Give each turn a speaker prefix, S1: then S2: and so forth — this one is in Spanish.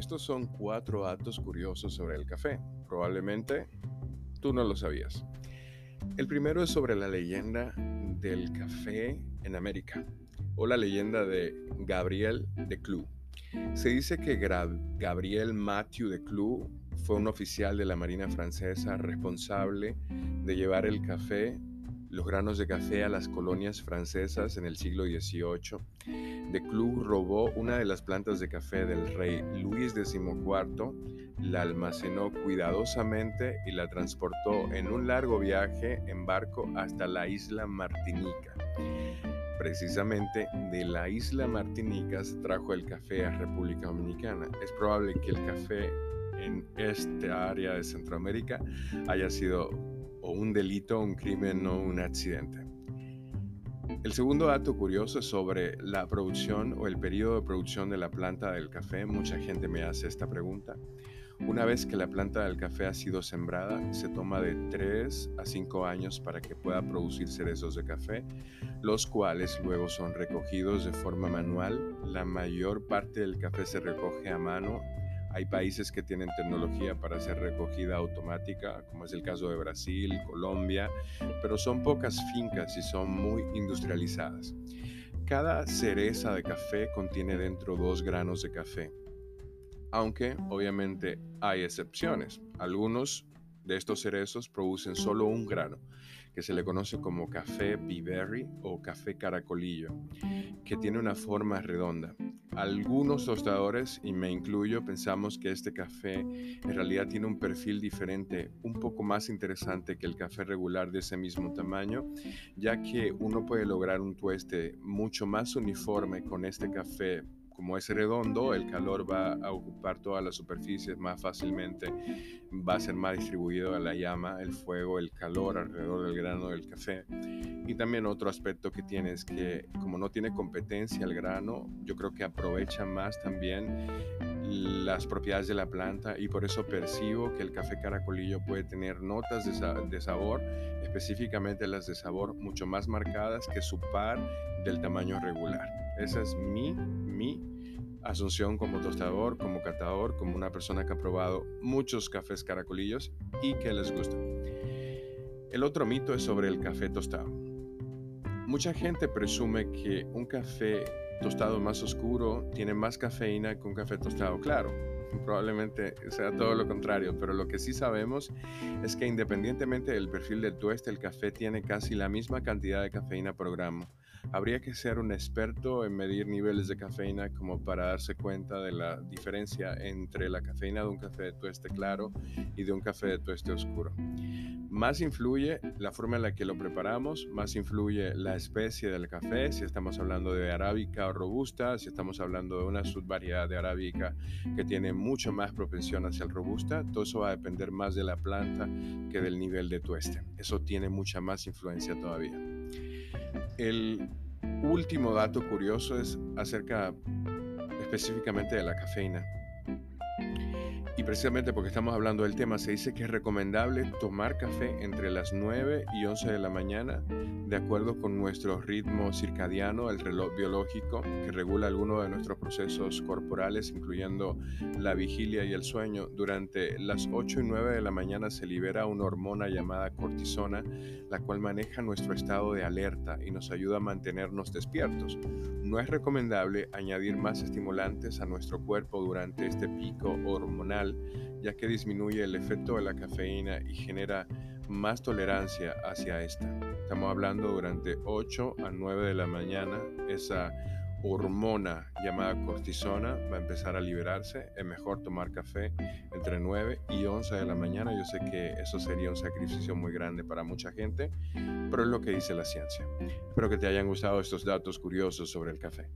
S1: Estos son cuatro datos curiosos sobre el café. Probablemente tú no lo sabías. El primero es sobre la leyenda del café en América o la leyenda de Gabriel de Clou. Se dice que Gabriel Mathieu de Clou fue un oficial de la Marina francesa responsable de llevar el café, los granos de café a las colonias francesas en el siglo XVIII de Club robó una de las plantas de café del rey Luis XIV, la almacenó cuidadosamente y la transportó en un largo viaje en barco hasta la isla Martinica. Precisamente de la isla Martinica se trajo el café a República Dominicana. Es probable que el café en esta área de Centroamérica haya sido o un delito, un crimen o un accidente. El segundo dato curioso es sobre la producción o el periodo de producción de la planta del café. Mucha gente me hace esta pregunta. Una vez que la planta del café ha sido sembrada, se toma de 3 a 5 años para que pueda producir cerezos de café, los cuales luego son recogidos de forma manual. La mayor parte del café se recoge a mano hay países que tienen tecnología para hacer recogida automática, como es el caso de Brasil, Colombia, pero son pocas fincas y son muy industrializadas. Cada cereza de café contiene dentro dos granos de café, aunque obviamente hay excepciones. Algunos estos cerezos producen solo un grano, que se le conoce como café biberry o café caracolillo, que tiene una forma redonda. Algunos tostadores, y me incluyo, pensamos que este café en realidad tiene un perfil diferente, un poco más interesante que el café regular de ese mismo tamaño, ya que uno puede lograr un tueste mucho más uniforme con este café como es redondo, el calor va a ocupar todas las superficies más fácilmente, va a ser más distribuido a la llama, el fuego, el calor alrededor del grano del café. Y también otro aspecto que tiene es que como no tiene competencia el grano, yo creo que aprovecha más también las propiedades de la planta y por eso percibo que el café caracolillo puede tener notas de, de, sabor, específicamente las de sabor mucho más marcadas que su par del tamaño regular. Esa es mi, mi asunción como tostador, como catador, como una persona que ha probado muchos cafés caracolillos y que les gusta. El otro mito es sobre el café tostado. Mucha gente presume que un café tostado más oscuro tiene más cafeína que un café tostado claro. Probablemente sea todo lo contrario, pero lo que sí sabemos es que independientemente del perfil del tueste, el café tiene casi la misma cantidad de cafeína por gramo. Habría que ser un experto en medir niveles de cafeína como para darse cuenta de la diferencia entre la cafeína de un café de tueste claro y de un café de tueste oscuro. Más influye la forma en la que lo preparamos, más influye la especie del café, si estamos hablando de arábica o robusta, si estamos hablando de una subvariedad de arábica que tiene mucho más propensión hacia el robusta, todo eso va a depender más de la planta que del nivel de tueste. Eso tiene mucha más influencia todavía. El último dato curioso es acerca específicamente de la cafeína. Y precisamente porque estamos hablando del tema, se dice que es recomendable tomar café entre las 9 y 11 de la mañana, de acuerdo con nuestro ritmo circadiano, el reloj biológico que regula algunos de nuestros procesos corporales, incluyendo la vigilia y el sueño. Durante las 8 y 9 de la mañana se libera una hormona llamada cortisona, la cual maneja nuestro estado de alerta y nos ayuda a mantenernos despiertos. No es recomendable añadir más estimulantes a nuestro cuerpo durante este pico hormonal ya que disminuye el efecto de la cafeína y genera más tolerancia hacia esta. Estamos hablando durante 8 a 9 de la mañana, esa hormona llamada cortisona va a empezar a liberarse. Es mejor tomar café entre 9 y 11 de la mañana. Yo sé que eso sería un sacrificio muy grande para mucha gente, pero es lo que dice la ciencia. Espero que te hayan gustado estos datos curiosos sobre el café.